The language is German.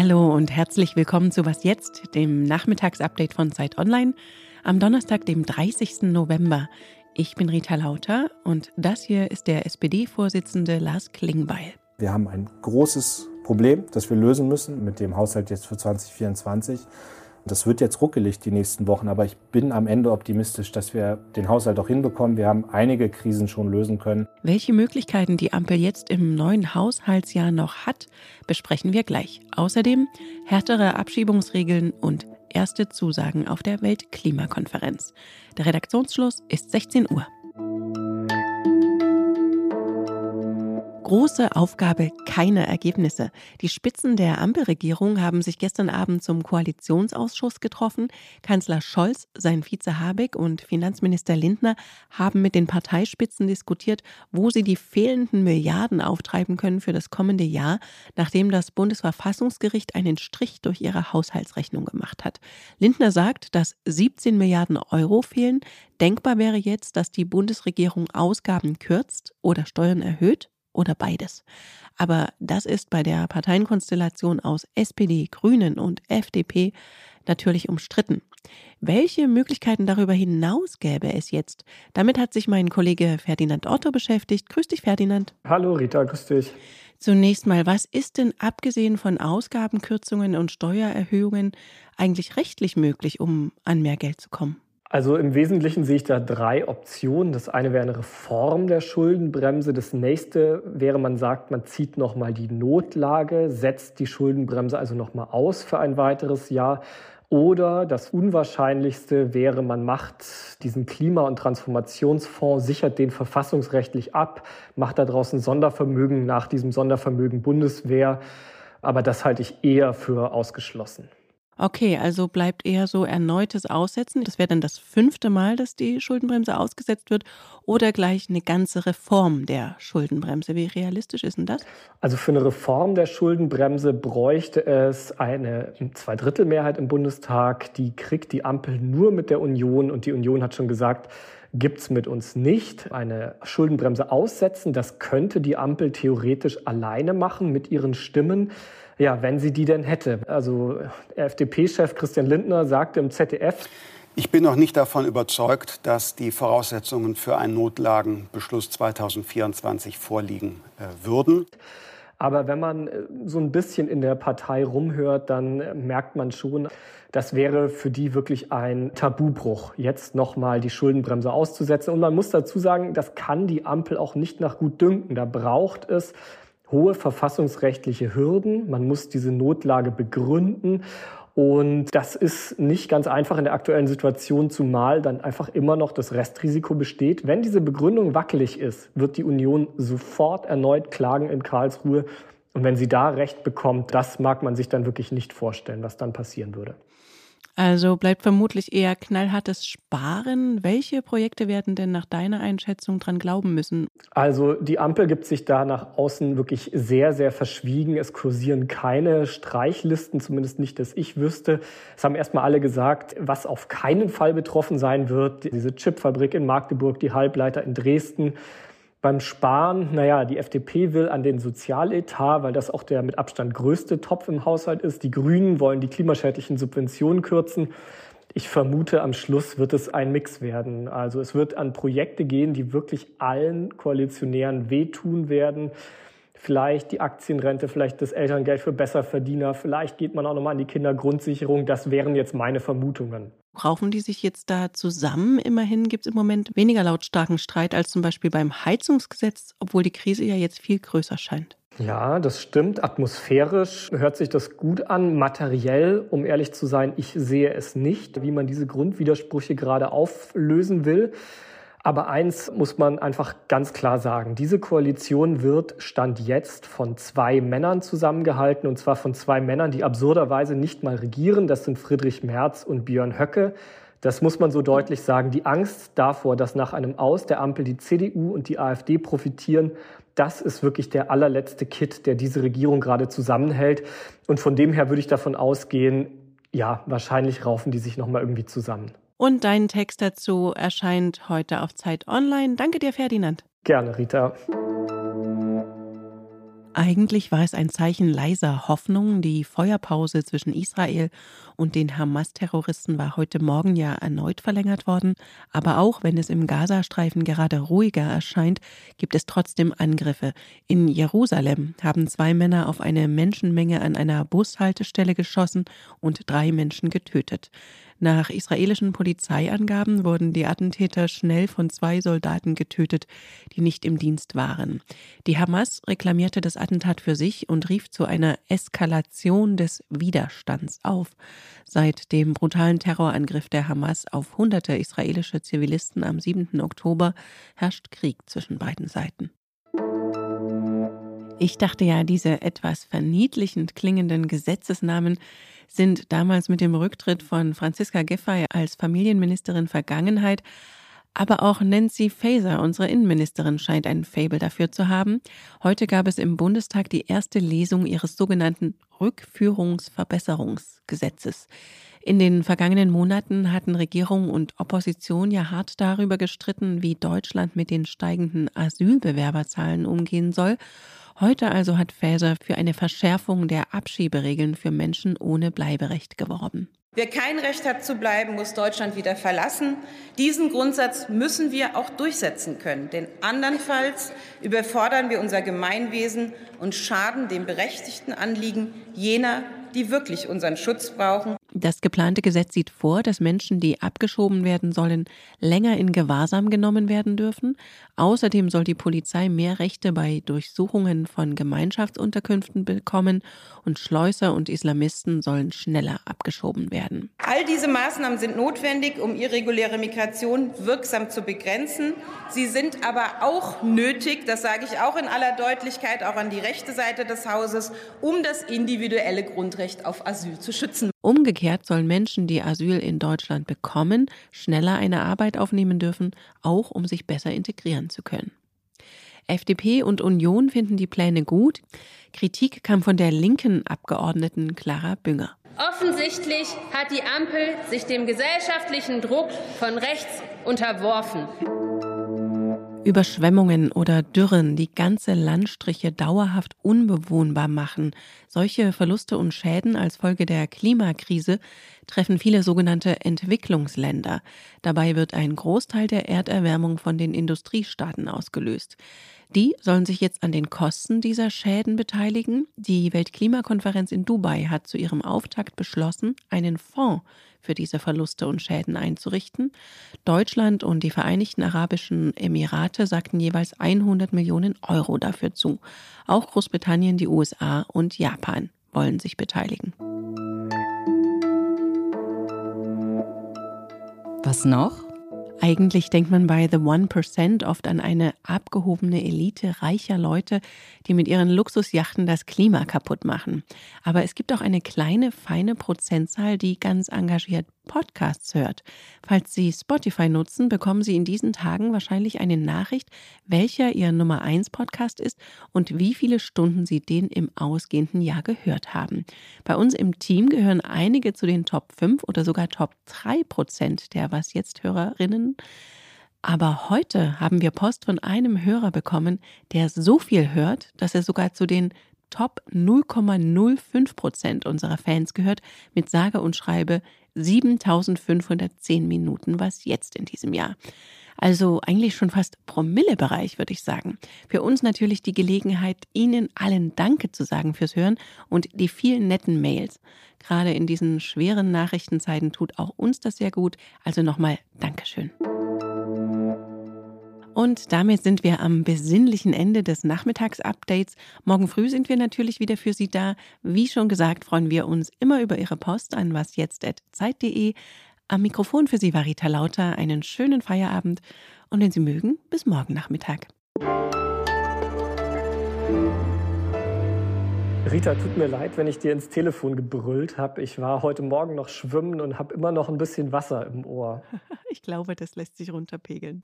Hallo und herzlich willkommen zu Was jetzt, dem Nachmittagsupdate von Zeit Online am Donnerstag, dem 30. November. Ich bin Rita Lauter und das hier ist der SPD-Vorsitzende Lars Klingbeil. Wir haben ein großes Problem, das wir lösen müssen mit dem Haushalt jetzt für 2024. Das wird jetzt ruckelig die nächsten Wochen, aber ich bin am Ende optimistisch, dass wir den Haushalt auch hinbekommen. Wir haben einige Krisen schon lösen können. Welche Möglichkeiten die Ampel jetzt im neuen Haushaltsjahr noch hat, besprechen wir gleich. Außerdem härtere Abschiebungsregeln und erste Zusagen auf der Weltklimakonferenz. Der Redaktionsschluss ist 16 Uhr. Große Aufgabe, keine Ergebnisse. Die Spitzen der Ampelregierung haben sich gestern Abend zum Koalitionsausschuss getroffen. Kanzler Scholz, sein Vize Habeck und Finanzminister Lindner haben mit den Parteispitzen diskutiert, wo sie die fehlenden Milliarden auftreiben können für das kommende Jahr, nachdem das Bundesverfassungsgericht einen Strich durch ihre Haushaltsrechnung gemacht hat. Lindner sagt, dass 17 Milliarden Euro fehlen. Denkbar wäre jetzt, dass die Bundesregierung Ausgaben kürzt oder Steuern erhöht oder beides. Aber das ist bei der Parteienkonstellation aus SPD, Grünen und FDP natürlich umstritten. Welche Möglichkeiten darüber hinaus gäbe es jetzt? Damit hat sich mein Kollege Ferdinand Otto beschäftigt. Grüß dich, Ferdinand. Hallo, Rita, grüß dich. Zunächst mal, was ist denn abgesehen von Ausgabenkürzungen und Steuererhöhungen eigentlich rechtlich möglich, um an mehr Geld zu kommen? Also im Wesentlichen sehe ich da drei Optionen. Das eine wäre eine Reform der Schuldenbremse. Das nächste wäre, man sagt, man zieht nochmal die Notlage, setzt die Schuldenbremse also nochmal aus für ein weiteres Jahr. Oder das Unwahrscheinlichste wäre, man macht diesen Klima- und Transformationsfonds, sichert den verfassungsrechtlich ab, macht da draußen Sondervermögen nach diesem Sondervermögen Bundeswehr. Aber das halte ich eher für ausgeschlossen. Okay, also bleibt eher so erneutes Aussetzen. Das wäre dann das fünfte Mal, dass die Schuldenbremse ausgesetzt wird oder gleich eine ganze Reform der Schuldenbremse. Wie realistisch ist denn das? Also für eine Reform der Schuldenbremse bräuchte es eine Zweidrittelmehrheit im Bundestag. Die kriegt die Ampel nur mit der Union und die Union hat schon gesagt, gibt's mit uns nicht. Eine Schuldenbremse aussetzen, das könnte die Ampel theoretisch alleine machen mit ihren Stimmen. Ja, wenn sie die denn hätte. Also FDP-Chef Christian Lindner sagte im ZDF, ich bin noch nicht davon überzeugt, dass die Voraussetzungen für einen Notlagenbeschluss 2024 vorliegen äh, würden. Aber wenn man äh, so ein bisschen in der Partei rumhört, dann äh, merkt man schon, das wäre für die wirklich ein Tabubruch, jetzt nochmal die Schuldenbremse auszusetzen. Und man muss dazu sagen, das kann die Ampel auch nicht nach gut dünken. Da braucht es hohe verfassungsrechtliche Hürden. Man muss diese Notlage begründen. Und das ist nicht ganz einfach in der aktuellen Situation, zumal dann einfach immer noch das Restrisiko besteht. Wenn diese Begründung wackelig ist, wird die Union sofort erneut klagen in Karlsruhe. Und wenn sie da Recht bekommt, das mag man sich dann wirklich nicht vorstellen, was dann passieren würde. Also bleibt vermutlich eher knallhartes Sparen. Welche Projekte werden denn nach deiner Einschätzung dran glauben müssen? Also die Ampel gibt sich da nach außen wirklich sehr, sehr verschwiegen. Es kursieren keine Streichlisten, zumindest nicht, dass ich wüsste. Es haben erstmal alle gesagt, was auf keinen Fall betroffen sein wird. Diese Chipfabrik in Magdeburg, die Halbleiter in Dresden. Beim Sparen, naja, die FDP will an den Sozialetat, weil das auch der mit Abstand größte Topf im Haushalt ist. Die Grünen wollen die klimaschädlichen Subventionen kürzen. Ich vermute, am Schluss wird es ein Mix werden. Also es wird an Projekte gehen, die wirklich allen Koalitionären wehtun werden. Vielleicht die Aktienrente, vielleicht das Elterngeld für Besserverdiener, vielleicht geht man auch nochmal an die Kindergrundsicherung. Das wären jetzt meine Vermutungen. Raufen die sich jetzt da zusammen? Immerhin gibt es im Moment weniger lautstarken Streit als zum Beispiel beim Heizungsgesetz, obwohl die Krise ja jetzt viel größer scheint. Ja, das stimmt. Atmosphärisch hört sich das gut an. Materiell, um ehrlich zu sein, ich sehe es nicht, wie man diese Grundwidersprüche gerade auflösen will. Aber eins muss man einfach ganz klar sagen. Diese Koalition wird Stand jetzt von zwei Männern zusammengehalten, und zwar von zwei Männern, die absurderweise nicht mal regieren. Das sind Friedrich Merz und Björn Höcke. Das muss man so deutlich sagen. Die Angst davor, dass nach einem Aus der Ampel die CDU und die AfD profitieren, das ist wirklich der allerletzte Kit, der diese Regierung gerade zusammenhält. Und von dem her würde ich davon ausgehen, ja, wahrscheinlich raufen die sich nochmal irgendwie zusammen. Und dein Text dazu erscheint heute auf Zeit Online. Danke dir, Ferdinand. Gerne, Rita. Eigentlich war es ein Zeichen leiser Hoffnung. Die Feuerpause zwischen Israel und den Hamas-Terroristen war heute Morgen ja erneut verlängert worden. Aber auch wenn es im Gazastreifen gerade ruhiger erscheint, gibt es trotzdem Angriffe. In Jerusalem haben zwei Männer auf eine Menschenmenge an einer Bushaltestelle geschossen und drei Menschen getötet. Nach israelischen Polizeiangaben wurden die Attentäter schnell von zwei Soldaten getötet, die nicht im Dienst waren. Die Hamas reklamierte das Attentat für sich und rief zu einer Eskalation des Widerstands auf. Seit dem brutalen Terrorangriff der Hamas auf hunderte israelische Zivilisten am 7. Oktober herrscht Krieg zwischen beiden Seiten. Ich dachte ja, diese etwas verniedlichend klingenden Gesetzesnamen sind damals mit dem Rücktritt von Franziska Giffey als Familienministerin Vergangenheit. Aber auch Nancy Faeser, unsere Innenministerin, scheint ein Fable dafür zu haben. Heute gab es im Bundestag die erste Lesung ihres sogenannten Rückführungsverbesserungsgesetzes. In den vergangenen Monaten hatten Regierung und Opposition ja hart darüber gestritten, wie Deutschland mit den steigenden Asylbewerberzahlen umgehen soll. Heute also hat Faeser für eine Verschärfung der Abschieberegeln für Menschen ohne Bleiberecht geworben. Wer kein Recht hat zu bleiben, muss Deutschland wieder verlassen. Diesen Grundsatz müssen wir auch durchsetzen können, denn andernfalls überfordern wir unser Gemeinwesen und schaden dem berechtigten Anliegen jener, die wirklich unseren Schutz brauchen das geplante Gesetz sieht vor, dass Menschen, die abgeschoben werden sollen, länger in Gewahrsam genommen werden dürfen. Außerdem soll die Polizei mehr Rechte bei Durchsuchungen von Gemeinschaftsunterkünften bekommen und Schleuser und Islamisten sollen schneller abgeschoben werden. All diese Maßnahmen sind notwendig, um irreguläre Migration wirksam zu begrenzen. Sie sind aber auch nötig, das sage ich auch in aller Deutlichkeit, auch an die rechte Seite des Hauses, um das individuelle Grundrecht auf Asyl zu schützen. Umgekehrt sollen Menschen, die Asyl in Deutschland bekommen, schneller eine Arbeit aufnehmen dürfen, auch um sich besser integrieren zu können. FDP und Union finden die Pläne gut. Kritik kam von der linken Abgeordneten Clara Bünger. Offensichtlich hat die Ampel sich dem gesellschaftlichen Druck von rechts unterworfen. Überschwemmungen oder Dürren, die ganze Landstriche dauerhaft unbewohnbar machen. Solche Verluste und Schäden als Folge der Klimakrise treffen viele sogenannte Entwicklungsländer. Dabei wird ein Großteil der Erderwärmung von den Industriestaaten ausgelöst. Die sollen sich jetzt an den Kosten dieser Schäden beteiligen. Die Weltklimakonferenz in Dubai hat zu ihrem Auftakt beschlossen, einen Fonds für diese Verluste und Schäden einzurichten. Deutschland und die Vereinigten Arabischen Emirate sagten jeweils 100 Millionen Euro dafür zu. Auch Großbritannien, die USA und Japan wollen sich beteiligen. Was noch? Eigentlich denkt man bei The One Percent oft an eine abgehobene Elite reicher Leute, die mit ihren Luxusjachten das Klima kaputt machen. Aber es gibt auch eine kleine, feine Prozentzahl, die ganz engagiert Podcasts hört. Falls Sie Spotify nutzen, bekommen Sie in diesen Tagen wahrscheinlich eine Nachricht, welcher Ihr Nummer 1 Podcast ist und wie viele Stunden Sie den im ausgehenden Jahr gehört haben. Bei uns im Team gehören einige zu den Top 5 oder sogar Top 3 Prozent der Was jetzt Hörerinnen. Aber heute haben wir Post von einem Hörer bekommen, der so viel hört, dass er sogar zu den Top 0,05 Prozent unserer Fans gehört, mit sage und schreibe 7510 Minuten was jetzt in diesem Jahr. Also eigentlich schon fast Promillebereich, würde ich sagen. Für uns natürlich die Gelegenheit, Ihnen allen Danke zu sagen fürs Hören und die vielen netten Mails. Gerade in diesen schweren Nachrichtenzeiten tut auch uns das sehr gut. Also nochmal Dankeschön. Und damit sind wir am besinnlichen Ende des Nachmittagsupdates. Morgen früh sind wir natürlich wieder für Sie da. Wie schon gesagt, freuen wir uns immer über Ihre Post an wasjetzt.zeit.de. Am Mikrofon für Sie war Rita Lauter. Einen schönen Feierabend und wenn Sie mögen, bis morgen Nachmittag. Rita, tut mir leid, wenn ich dir ins Telefon gebrüllt habe. Ich war heute Morgen noch schwimmen und habe immer noch ein bisschen Wasser im Ohr. Ich glaube, das lässt sich runterpegeln.